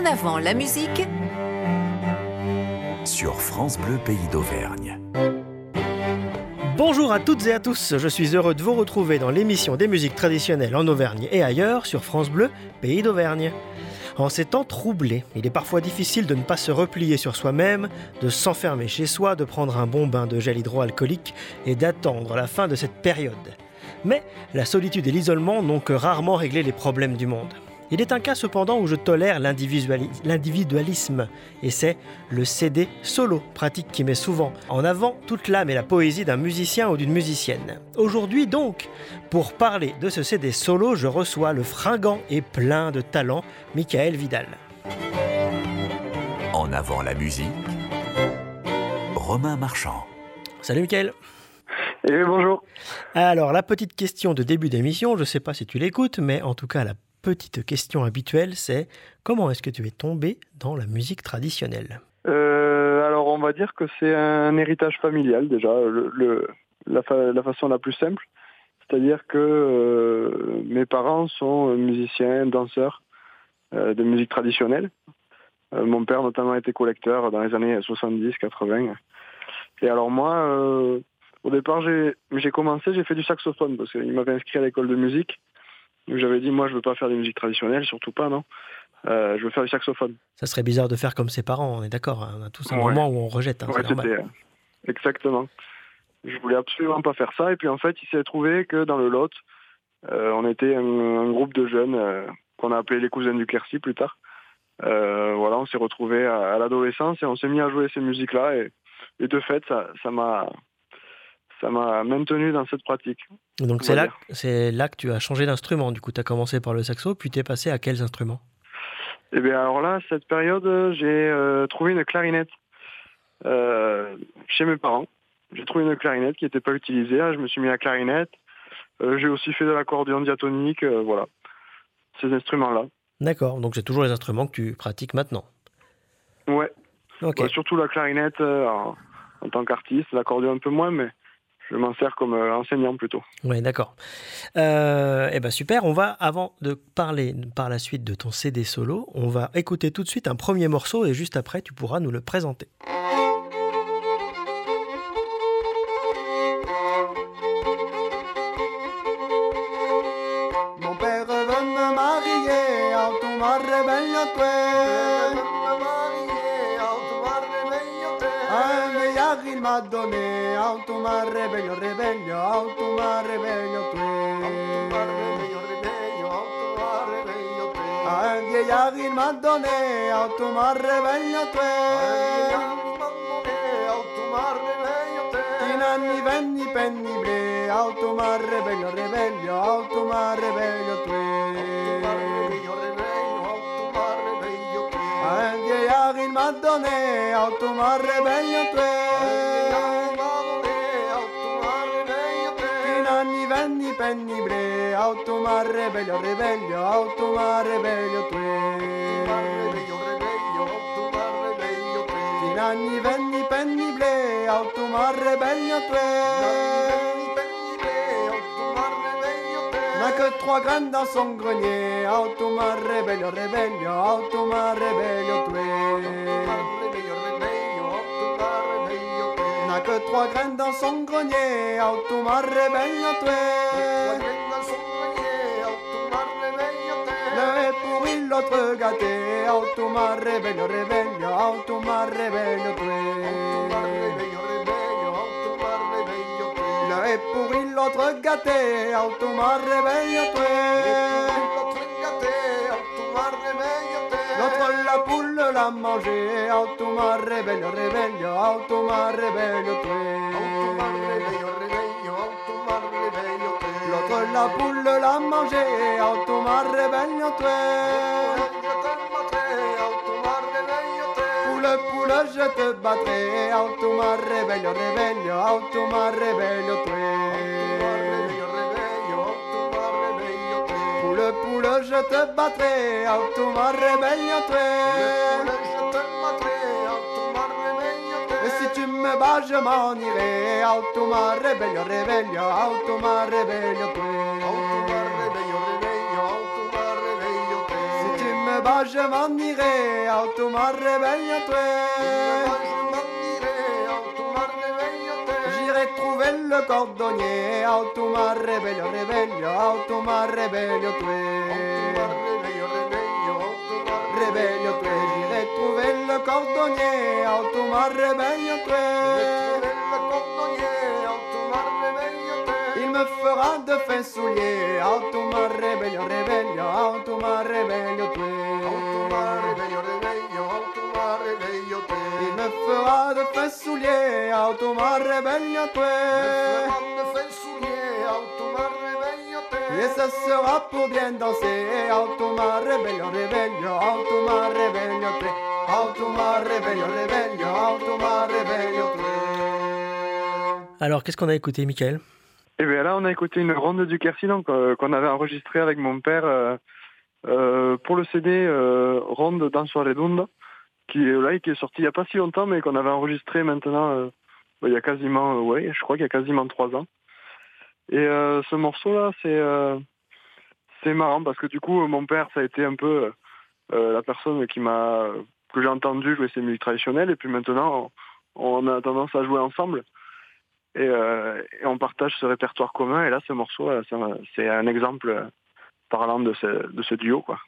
En avant la musique sur France Bleu Pays d'Auvergne. Bonjour à toutes et à tous, je suis heureux de vous retrouver dans l'émission des musiques traditionnelles en Auvergne et ailleurs sur France Bleu Pays d'Auvergne. En ces temps troublés, il est parfois difficile de ne pas se replier sur soi-même, de s'enfermer chez soi, de prendre un bon bain de gel hydroalcoolique et d'attendre la fin de cette période. Mais la solitude et l'isolement n'ont que rarement réglé les problèmes du monde. Il est un cas cependant où je tolère l'individualisme, et c'est le CD solo, pratique qui met souvent en avant toute l'âme et la poésie d'un musicien ou d'une musicienne. Aujourd'hui donc, pour parler de ce CD solo, je reçois le fringant et plein de talent Michael Vidal. En avant la musique, Romain Marchand. Salut Michael. Et bonjour. Alors, la petite question de début d'émission, je ne sais pas si tu l'écoutes, mais en tout cas, la petite question habituelle, c'est comment est-ce que tu es tombé dans la musique traditionnelle? Euh, Alors on va dire que c'est un héritage familial déjà, la, façon la plus simple. C'est-à-dire que euh, mes parents sont musiciens, danseurs euh, de musique traditionnelle. mon père notamment était collecteur dans les années 70-80. Et alors moi, au départ, j'ai commencé, j'ai fait du saxophone parce qu'il m'avait inscrit à l'école de musique. J'avais dit, moi, je veux pas faire de musique traditionnelle, surtout pas, non. Euh, je veux faire du saxophone. Ça serait bizarre de faire comme ses parents, on est d'accord. Hein. On a tous un moment où on rejette. Hein, euh, exactement. Je voulais absolument pas faire ça. Et puis, en fait, il s'est trouvé que dans le Lot, euh, on était un, groupe de jeunes qu'on a appelé les cousins du Quercy plus tard. voilà, on s'est retrouvés à, l'adolescence et on s'est mis à jouer ces musiques-là. Et, et, de fait, ça m'a ça m'a maintenu dans cette pratique. Donc c'est là, c'est là que tu as changé d'instrument. Du coup, tu as commencé par le saxo, puis tu es passé à quels instruments? Eh bien, alors là, cette période, j'ai euh, trouvé une clarinette euh, chez mes parents. J'ai trouvé une clarinette qui n'était pas utilisée. Je me suis mis à clarinette. Euh, j'ai aussi fait de l'accordéon diatonique. voilà, ces instruments-là. D'accord. Donc c'est toujours les instruments que tu pratiques maintenant. Ouais. surtout la clarinette en, en tant qu'artiste, l'accordéon un peu moins, mais je m'en sers comme euh, enseignant plutôt. Oui, d'accord. Euh, eh ben super. On va, avant de parler par la suite de ton CD solo, on va écouter tout de suite un premier morceau et juste après, tu pourras nous le présenter. Mon père veut me marier, tout ma il m'a donné auto ma rebeglio rebeglio auto ma rebeglio tu anche Yagi il m'a donné auto ma rebeglio tu in anni venni penni bre auto ma rebeglio rebeglio auto ma rebeglio tu anche Yagi il m'a donné auto ma rebeglio tu penny bre auto rebello rebello auto rebello tu in anni venni penny bre auto rebello tu n'a que trois graines dans son grenier auto rebello rebello auto rebello tu que trois graines dans son grenier, automa rebello tue. Le pourri, l'autre gâté, automa rebello, rebello, automa rebello tue. Le pourri, l'autre gâté, automa rebello la poule l'a mangé, automa rebeglio, rebeglio, automa te. L'autre la poule l'a mangé, automa te. Poule, poule, je te battrai, automa rebeglio, rebeglio, automa rebeglio je te battrai, automa rebellion Et si tu me bats, je m'en irai, automa rebellion, rebellion, automa rebellion Si tu me bas je m'en irai, auto ma réveille J'irai trouver le cordonnier, auto ma réveille, réveille, auto ma réveille Réveille j'irai trouver le cordonnier, auto ma réveille Il me fera de fin soulier, auto ma réveille, réveille, auto ma réveille Il me fera de fin soulier, auto ma réveille Et ça sera pour bien danser, auto ma réveille, réveille, auto ma réveille auto ma réveille, réveille, auto ma réveille Alors, qu'est-ce qu'on a écouté, Michael? Et bien là, on a écouté une ronde du Quercy donc, euh, qu'on avait enregistrée avec mon père euh, euh, pour le CD euh, Ronde dans Redonda, qui est là, qui est sorti il n'y a pas si longtemps, mais qu'on avait enregistré maintenant, euh, bah, il y a quasiment, euh, ouais, je crois qu'il y a quasiment trois ans. Et euh, ce morceau-là, c'est c'est marrant parce que du coup, mon père, ça a été un peu la personne qui m'a que j'ai entendu jouer ces musiques traditionnelles, et puis maintenant, on, a tendance à jouer ensemble. Et, et on partage ce répertoire commun. Et là, ce morceau, c'est un- un exemple parlant de ce, de ce duo. Quoi.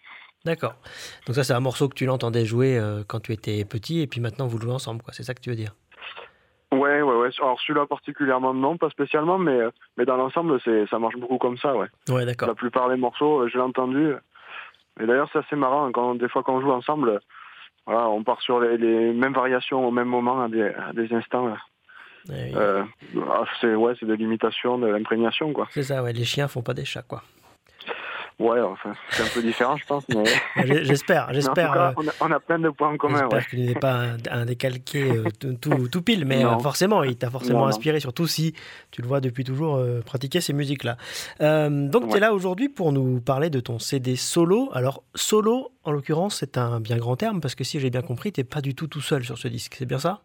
D'accord. Donc ça, c'est un morceau que tu l'entendais jouer euh, quand tu étais petit, et puis maintenant vous le jouez ensemble, quoi. C'est ça que tu veux dire? Ouais, ouais, ouais. Alors celui-là particulièrement, non, pas spécialement, mais, euh, mais dans l'ensemble, c'est ça marche beaucoup comme ça, ouais. Ouais, d'accord. La plupart des morceaux, euh, je l'ai entendu. Et d'ailleurs, c'est assez marrant. Quand, des fois, quand on joue ensemble, voilà, on part sur les, les mêmes variations au même moment, à des, à des instants. Euh, ah, c'est ouais, c'est de l'imitation, de l'imprégnation, quoi. C'est ça, ouais. Les chiens font pas des chats, quoi. Ouais, enfin, c'est un peu différent, je pense, mais, J'espère, j'espère. euh, on, a, on a plein de points en commun, J'espère ouais. qu'il n'est pas un, un décalqué euh, tout, pile, mais euh, forcément, il t'a forcément Non, non. inspiré, surtout si tu le vois depuis toujours euh, pratiquer ces musiques-là. Donc, tu es Ouais. là aujourd'hui pour nous parler de ton CD solo. Alors, solo, en l'occurrence, c'est un bien grand terme, parce que si j'ai bien compris, tu n'es pas du tout tout seul sur ce disque, c'est bien ça?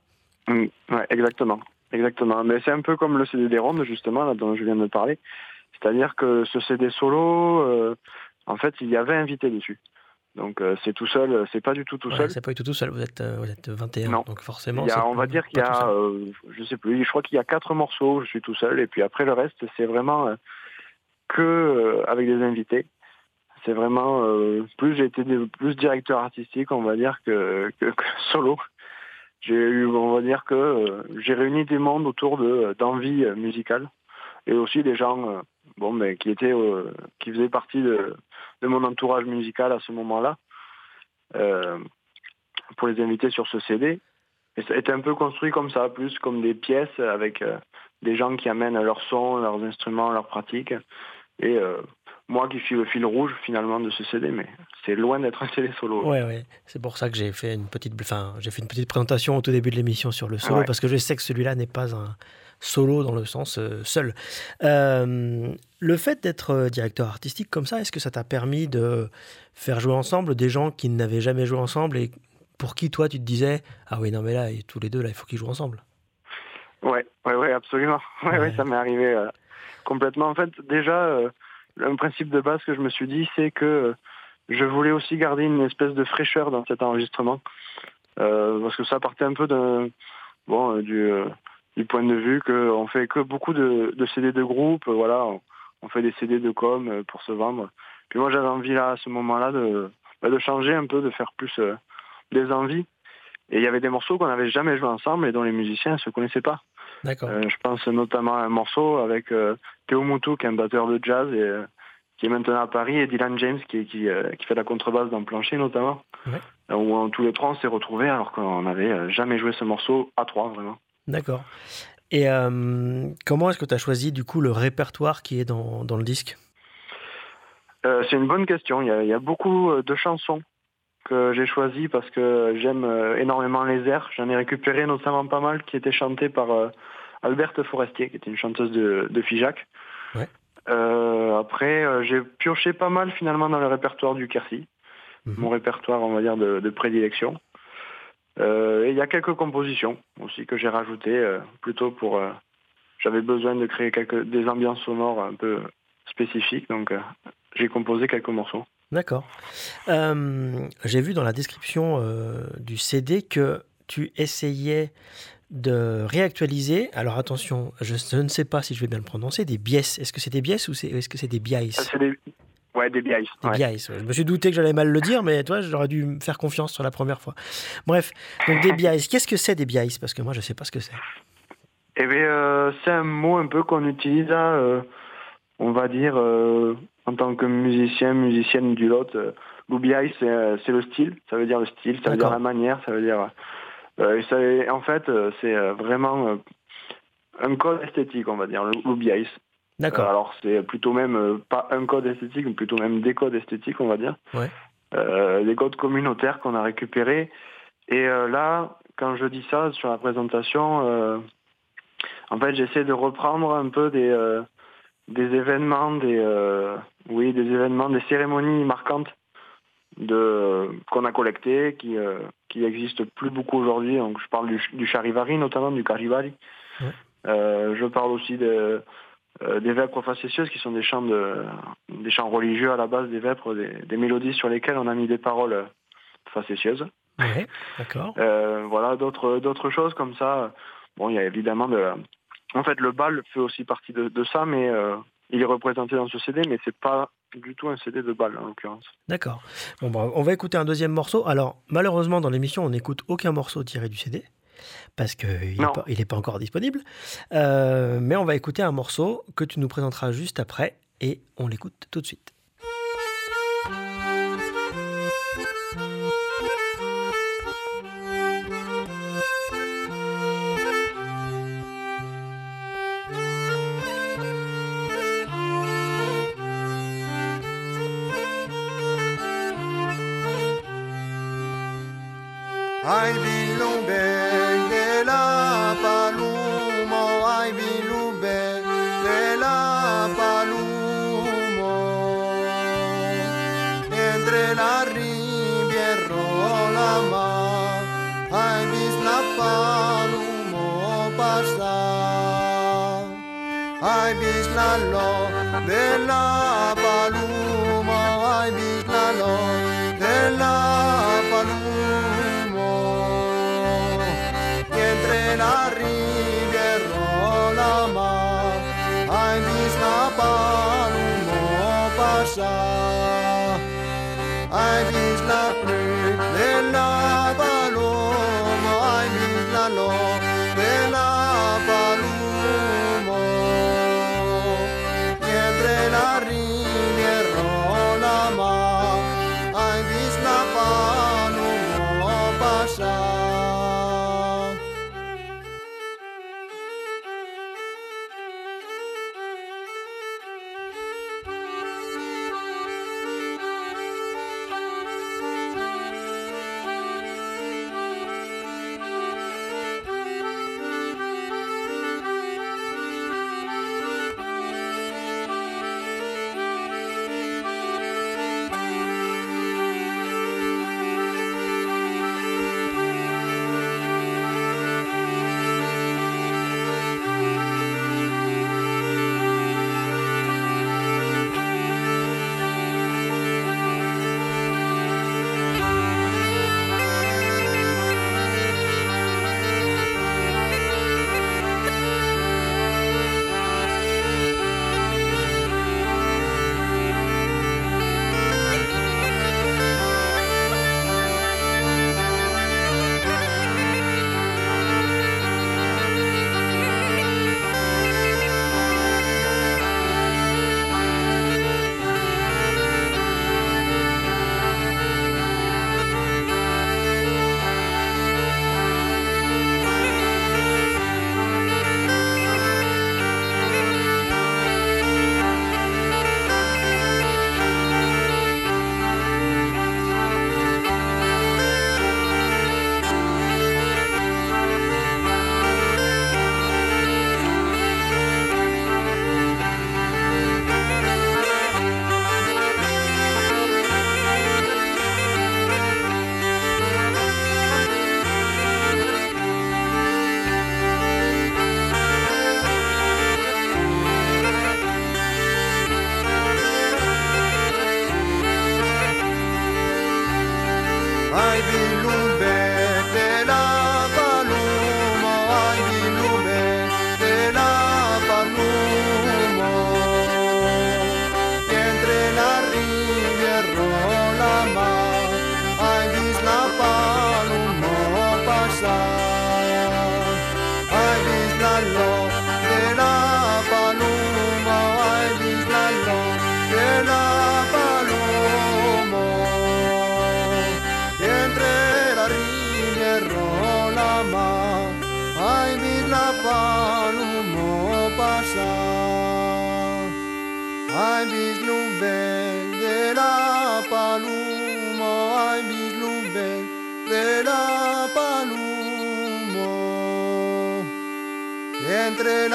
Mm, ouais, exactement. Exactement. Mais c'est un peu comme le CD des rondes, justement, là, dont je viens de parler. C'est-à-dire que ce CD solo, euh, en fait, il y avait invité dessus. Donc, euh, c'est tout seul, c'est pas du tout tout Ouais, seul. C'est pas du tout tout seul, vous êtes, euh, vous êtes 21, Non. donc forcément. Il y a, on va dire qu'il y a, euh, je sais plus, je crois qu'il y a quatre morceaux, je suis tout seul, et puis après le reste, c'est vraiment euh, que euh, avec des invités. C'est vraiment euh, plus j'ai été plus directeur artistique, on va dire que, que, que solo. J'ai eu, on va dire que euh, j'ai réuni des mondes autour de d'envie musicale et aussi des gens, euh, bon, mais qui étaient, euh, qui faisaient partie de, de mon entourage musical à ce moment-là, euh, pour les inviter sur ce CD. Et ça a été un peu construit comme ça, plus comme des pièces avec euh, des gens qui amènent leur son, leurs instruments, leurs pratiques. Et euh, moi qui suis le fil rouge finalement de ce CD, mais c'est loin d'être un CD solo. Ouais, ouais. C'est pour ça que j'ai fait une petite, enfin, j'ai fait une petite présentation au tout début de l'émission sur le solo Ouais. parce que je sais que celui-là n'est pas un solo dans le sens euh, seul. Euh, le fait d'être euh, directeur artistique comme ça, est-ce que ça t'a permis de faire jouer ensemble des gens qui n'avaient jamais joué ensemble et pour qui toi tu te disais ah oui non mais là et tous les deux là il faut qu'ils jouent ensemble. Ouais, ouais, ouais, absolument. Ouais, ouais, Ouais. ça m'est arrivé euh, complètement. En fait, déjà, le principe de base que je me suis dit, c'est que euh, je voulais aussi garder une espèce de fraîcheur dans cet enregistrement, Euh, parce que ça partait un peu euh, du, point de vue qu'on fait que beaucoup de, CD de groupe, voilà, on, fait des CD de com pour se vendre. Puis moi, j'avais envie là, à ce moment-là, de, bah, changer un peu, de faire plus des envies. Et il y avait des morceaux qu'on n'avait jamais joués ensemble et dont les musiciens ne se connaissaient pas. Euh, je pense notamment à un morceau avec euh, Théo Moutou, qui est un batteur de jazz et euh, qui est maintenant à Paris, et Dylan James, qui, qui, qui fait la contrebasse dans Plancher notamment. Ouais. Où tous les trois on s'est retrouvés alors qu'on n'avait jamais joué ce morceau à trois vraiment. D'accord. Et euh, comment est-ce que tu as choisi du coup le répertoire qui est dans, dans le disque? Euh, c'est une bonne question. Il y a, il y a beaucoup de chansons que j'ai choisies parce que j'aime euh, énormément les airs. J'en ai récupéré notamment pas mal qui étaient chantés par euh, Alberte Forestier, qui était une chanteuse de, de Figeac. Ouais. Euh, après, j'ai pioché pas mal finalement dans le répertoire du Quercy, Mhm. mon répertoire, on va dire, de, de prédilection. Euh, et il y a quelques compositions aussi que j'ai rajoutées, euh, plutôt pour... J'avais besoin de créer quelques, des ambiances sonores un peu spécifiques, donc j'ai composé quelques morceaux. D'accord. Euh, J'ai vu dans la description euh, du CD que tu essayais de réactualiser. Alors attention, je, je ne sais pas si je vais bien le prononcer, des biais. Est-ce que c'est des biais ou est-ce que c'est des biais? Des... Ouais, des biais. Des ouais. biais. ouais. Je me suis douté que j'allais mal le dire, mais toi, j'aurais dû me faire confiance sur la première fois. Bref, donc des biais. Qu'est-ce que c'est des biais? Parce que moi, je ne sais pas ce que c'est. Eh bien, euh, c'est un mot un peu qu'on utilise, euh, on va dire, en tant que musicien, musicienne du lot. Euh, L'oubliaï, c'est euh, c'est le style, ça veut dire le style, ça veut dire la manière, ça veut dire... euh, ça- en fait, c'est vraiment un code esthétique, on va dire, l'oubliaï. D'accord. alors, c'est plutôt même, pas un code esthétique, mais plutôt même des codes esthétiques, on va dire. Ouais. Euh, des codes communautaires qu'on a récupérés. Et euh, là, quand je dis ça sur la présentation, en fait, j'essaie de reprendre un peu des, des événements, des, euh, oui, des événements, des cérémonies marquantes de qu'on a collectées, qui, euh, qui existent plus beaucoup aujourd'hui. Donc, je parle du, du charivari, notamment du caribari. Ouais. Euh, je parle aussi de, euh, des vêpres facétieuses, qui sont des chants, de, des chants religieux à la base des vêpres, des, des mélodies sur lesquelles on a mis des paroles facétieuses. Ouais, d'accord. Euh, voilà, d'autres d'autres choses comme ça. Bon, il y a évidemment de... En fait, le bal fait aussi partie de, de ça, mais euh, il est représenté dans ce CD, mais c'est pas du tout un CD de bal, en l'occurrence. D'accord. Bon, bah, on va écouter un deuxième morceau. Alors, malheureusement, dans l'émission, on n'écoute aucun morceau tiré du CD parce qu'il n'est Non. pas, il est pas encore disponible. Euh, mais on va écouter un morceau que tu nous présenteras juste après et on l'écoute tout de suite. Ay bilumbe de la paluma, ay bilumbe la paluma. Entre la riviera la mar, ay vis la paluma pasar. Ay vis la lo de la paluma, ay vis la lo de la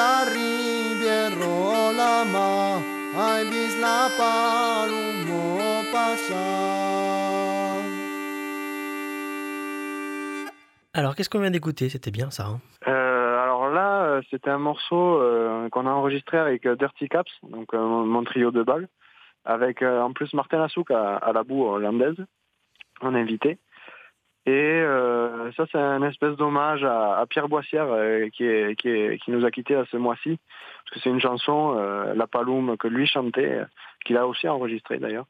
la la la. Alors, qu'est-ce qu'on vient d'écouter? C'était bien ça. hein? Euh, alors là, euh, c'était un morceau euh, qu'on a enregistré avec Dirty Caps, donc euh, mon trio de balles, avec euh, en plus Martin Lassouk à, à la boue hollandaise, en invité. Et euh, ça, c'est un espèce d'hommage à, à Pierre Boissière euh, qui, est, qui, est- qui nous a quittés à ce mois-ci, parce que c'est une chanson, euh, La Paloum, que lui chantait, euh, qu'il a aussi enregistré d'ailleurs,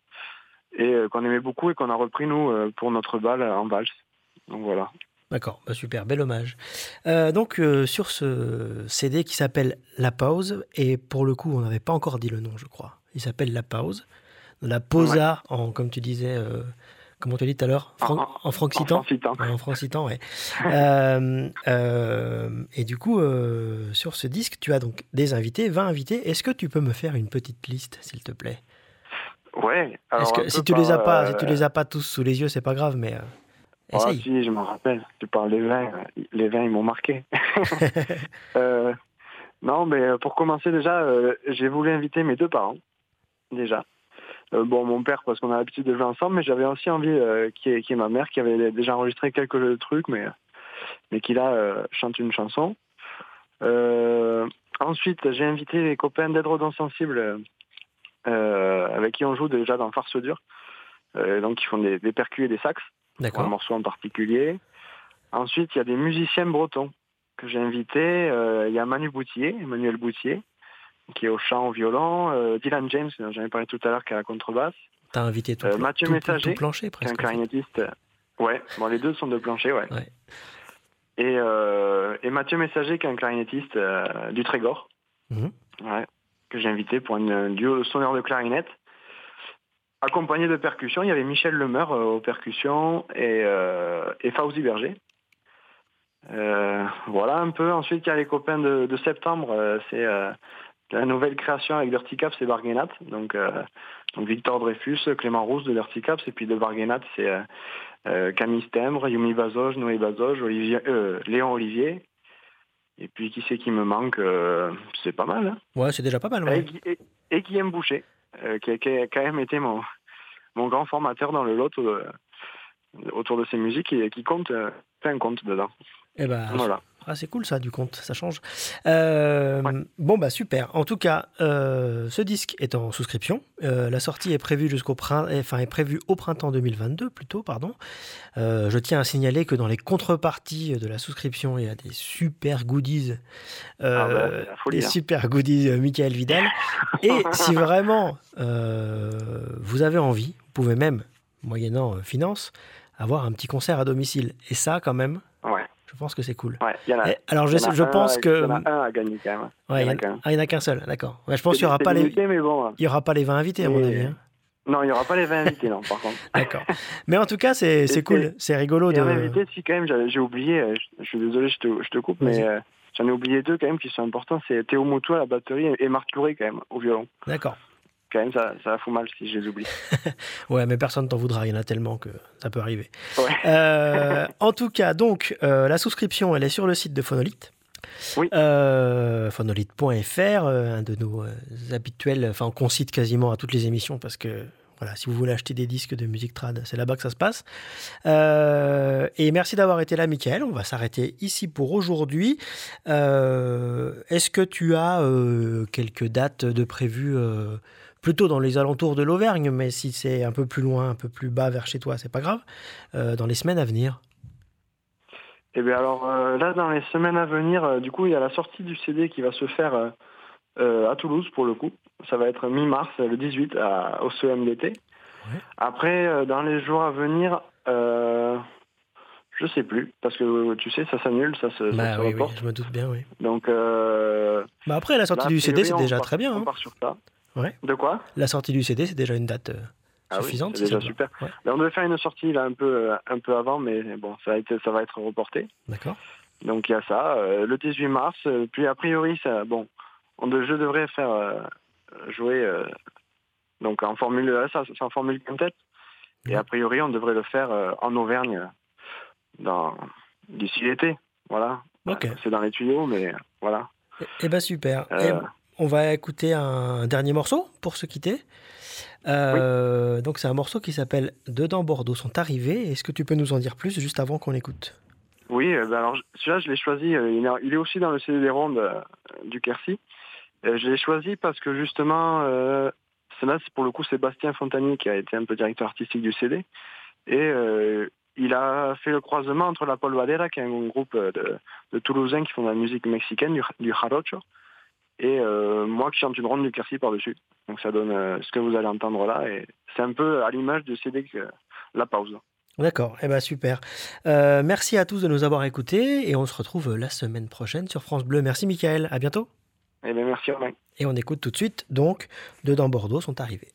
et euh, qu'on aimait beaucoup et qu'on a repris nous euh, pour notre balle en valse. Donc voilà. D'accord, bah super, bel hommage. Euh, donc, euh, sur ce CD qui s'appelle La Pause, et pour le coup, on n'avait pas encore dit le nom, je crois. Il s'appelle La Pause. La Posa, en, comme tu disais, euh, comment tu as dit tout à l'heure Fran- En- En francitan En francitan, ouais. Euh, euh, et du coup, euh, sur ce disque, tu as donc des invités, 20 invités. Est-ce que tu peux me faire une petite liste, s'il te plaît? Ouais. alors que si tu les as pas, euh, si tu les as pas tous sous les yeux, c'est pas grave, mais euh, Ah essaye. si, je m'en rappelle. Tu parles des vins. euh, Les vins, ils m'ont marqué. Euh, non, mais euh, pour commencer déjà, euh, j'ai voulu inviter mes deux parents, déjà. Euh, bon, mon père, parce qu'on a l'habitude de jouer ensemble, mais j'avais aussi envie euh, ait- qu'il y ait ma mère, qui avait déjà enregistré quelques trucs, mais, mais qui là euh, chante une chanson. Euh, ensuite, j'ai invité les copains d'Edredon Sensible, euh, avec qui on joue déjà dans Farce Dure. Euh, donc, ils font des, des percus et des sax un morceau en particulier. Ensuite, il y a des musiciens bretons que j'ai invités. Euh, il y a Manu Boutier, Emmanuel Boutier, qui est au chant, au violon. Euh, Dylan James, dont j'en ai parlé tout à l'heure, qui est à la contrebasse. T'as invité tout, Euh, pla- Mathieu tout- Messager, tout plancher Qui est un clarinettiste. Ouais, bon, les deux sont de plancher, ouais. Ouais. Et, euh, et Mathieu Messager, qui est un clarinettiste euh, du Trégor, Mhm. ouais, que j'ai invité pour une- un duo sonore de clarinette. Accompagné de percussions, il y avait Michel Lemeur euh, aux percussions et, et Fauzi Berger. Voilà un peu. Ensuite, il y a les copains de, de septembre. c'est la nouvelle création avec Dirty Caps, c'est Barguenat. Donc, euh, donc Victor Dreyfus, Clément Rousse de Dirty Caps. Et puis de Barguenat, c'est euh, euh, Camille Stembre, Yumi Bazoge, Noé Bazoge, Olivier, euh, Léon Olivier. Et puis qui c'est qui me manque C'est pas mal. Hein Ouais, c'est déjà pas mal. ouais. et, et, et Guillaume Boucher, qui, a, qui a quand même été mon, mon grand formateur dans le lot autour de ces musiques et qui compte euh, plein compte dedans. Eh ben, Voilà. Ah, c'est cool ça, du compte, ça change. Euh, Bon, bah super. En tout cas, euh, ce disque est en souscription. Euh, la sortie est prévue jusqu'au prin- enfin, est prévue au printemps 2022, plutôt, pardon. Je tiens à signaler que dans les contreparties de la souscription, il y a des super goodies. Ah bah, des super goodies Michael Vidal. Et si vraiment vous avez envie, vous pouvez même, moyennant finance, avoir un petit concert à domicile. Et ça, quand même, je pense que c'est cool. ouais. Il y en a, Eh, Alors je, y en a je un pense que Il y en a un à gagner quand même. ouais, il y en ah, en a qu'un seul, d'accord. Ouais, je pense qu'il y aura pas les limité, bon. hein. il y aura pas les 20 invités à mon avis. hein. Non, il n'y aura pas les 20 invités, non, par contre. D'accord. Mais en tout cas, c'est cool, c'est rigolo Et de. invité, si quand même, j'ai oublié, euh, je, je suis désolé, je te, je te coupe, mais euh, j'en ai oublié deux quand même qui sont importants. C'est Théo Moutou à la batterie et Marc Touré quand même au violon. D'accord. Quand même, ça, ça fout mal si je les oublie. Ouais, mais personne t'en voudra. Il y en a tellement que ça peut arriver. Ouais. Euh, en tout cas, donc euh, la souscription, elle est sur le site de Phonolite. Oui. Euh, phonolite.fr, un de nos habituels, enfin qu'on cite quasiment à toutes les émissions parce que voilà, si vous voulez acheter des disques de musique trad, c'est là-bas que ça se passe. Et merci d'avoir été là, Michael. On va s'arrêter ici pour aujourd'hui. Est-ce que tu as quelques dates de prévues plutôt dans les alentours de l'Auvergne, mais si c'est un peu plus loin, un peu plus bas vers chez toi, c'est pas grave, euh, dans les semaines à venir Eh bien alors euh, là, dans les semaines à venir, euh, du coup, il y a la sortie du CD qui va se faire à Toulouse pour le coup. Ça va être mi-mars, le 18, à, au CEMDT. Ouais. Après, dans les jours à venir, je sais plus, parce que tu sais, ça s'annule, ça se, ça Bah se oui, oui, je me doute bien, oui. Donc, Bah après, la sortie là, du CD, c'est déjà part- très bien. On hein. part sur ça. Ouais. De quoi? La sortie du CD, c'est déjà une date euh, Ah oui, suffisante. c'est déjà super. Ouais, on devait faire une sortie là un peu, euh, un peu avant, mais bon, ça, a été, ça va être reporté. D'accord. Donc il y a ça, euh, le 18 mars. euh, puis a priori, ça, bon, on de, je devrais faire euh, jouer donc en formule, euh, ça, c'est en formule quintette. Et Ouais. a priori, on devrait le faire en Auvergne dans d'ici l'été. Voilà. Ok. Euh, C'est dans les tuyaux, mais voilà. Eh ben super. Eh, on va écouter un dernier morceau pour se quitter. Euh, Donc c'est un morceau qui s'appelle Dedans Bordeaux sont arrivés. Est-ce que tu peux nous en dire plus juste avant qu'on l'écoute? Oui, euh, ben alors celui-là, je l'ai choisi. euh, il, est, il est aussi dans le CD des rondes du Quercy. Je l'ai choisi parce que justement, c'est là, pour le coup Sébastien Fontanier qui a été un peu directeur artistique du CD. Et il a fait le croisement entre la Paul Valera, qui est un groupe de, de Toulousains qui font de la musique mexicaine, du, du jarocho, et euh, moi qui chante une ronde du Quercy par-dessus. Donc ça donne euh, ce que vous allez entendre là. Et c'est un peu à l'image du CD que La Pause. D'accord, eh ben super. Euh, merci à tous de nous avoir écoutés et on se retrouve la semaine prochaine sur France Bleu. Merci Michael, à bientôt. Eh bien, merci Romain. Et on écoute tout de suite donc Dedans Bordeaux sont arrivés.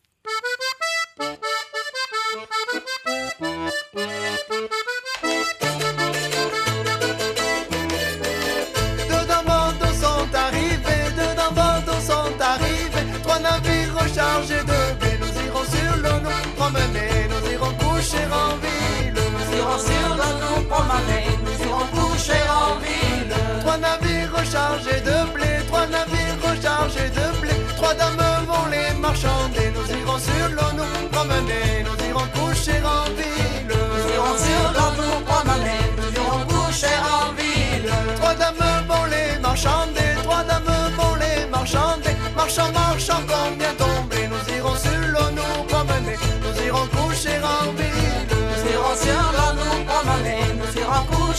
De blé. Nous irons sur l'eau nous promener, nous irons coucher en ville. Nous irons sur l'eau nous promener, nous irons coucher en ville. Trois navires rechargés de blé, trois navires rechargés de blé. Trois dames vont les marchander. Nous irons sur l'eau nous promener, nous irons coucher en ville. Nous irons sur l'eau nous promener, nous irons coucher en ville.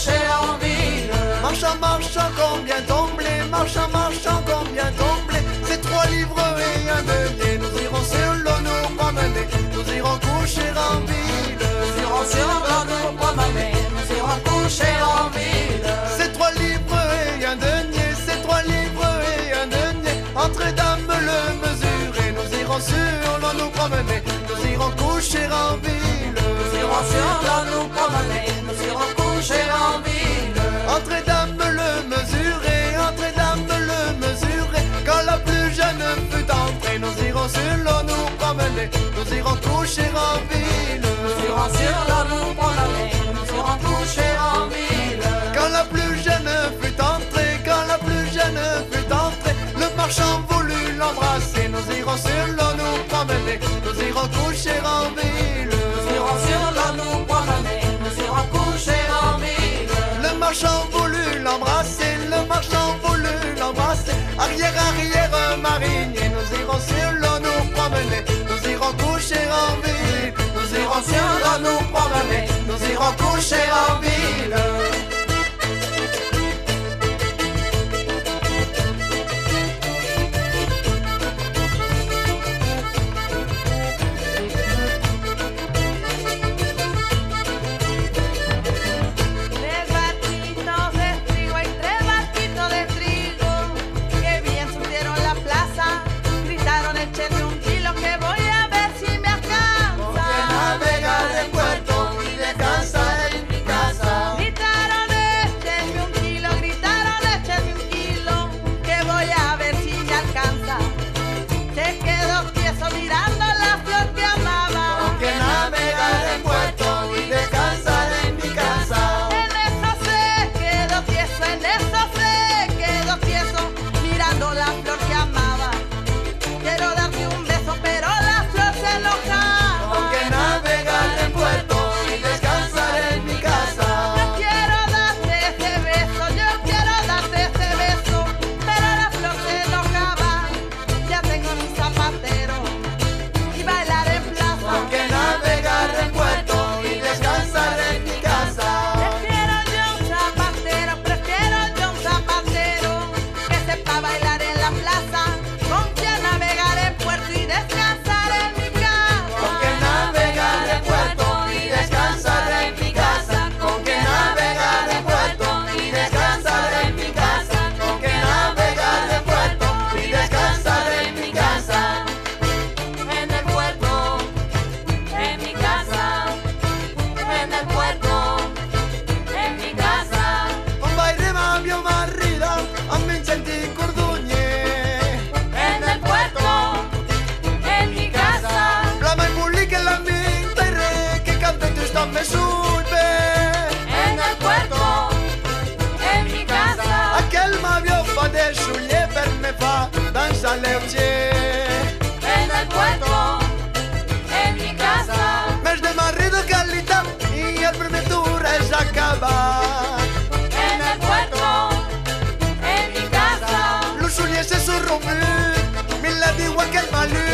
En ville. Marchant, marchant, combien tomber? Marchant, marchant, combien tomber? C'est trois livres et un denier. Nous irons sur l'eau nous promener, nous irons coucher en ville. Nous irons sur l'eau nous promener, nous irons coucher en ville. C'est trois livres et un denier, c'est trois livres et un denier. Entrez dame le mesurer, nous irons sur l'eau nous promener, nous irons coucher en ville. Entrez dame le mesurer, entrez dame le mesurer. Quand la plus jeune fut entrée, nous irons sur l'eau nous promener, nous irons coucher en ville. Nous irons sur l'eau nous promener, nous irons coucher en ville. Quand la plus jeune fut entrée, quand la plus jeune fut entrée, le marchand voulut l'embrasser. Nous irons sur l'eau nous promener, nous irons coucher en ville. Nous irons coucher en ville. Nous irons sur nous promener, nous irons coucher en ville. En el puerto, en mi casa. Mes de marido calita y el primer tour es acabar. En el puerto, en mi casa. Los ulies se surrumen, mil la digo que el malú.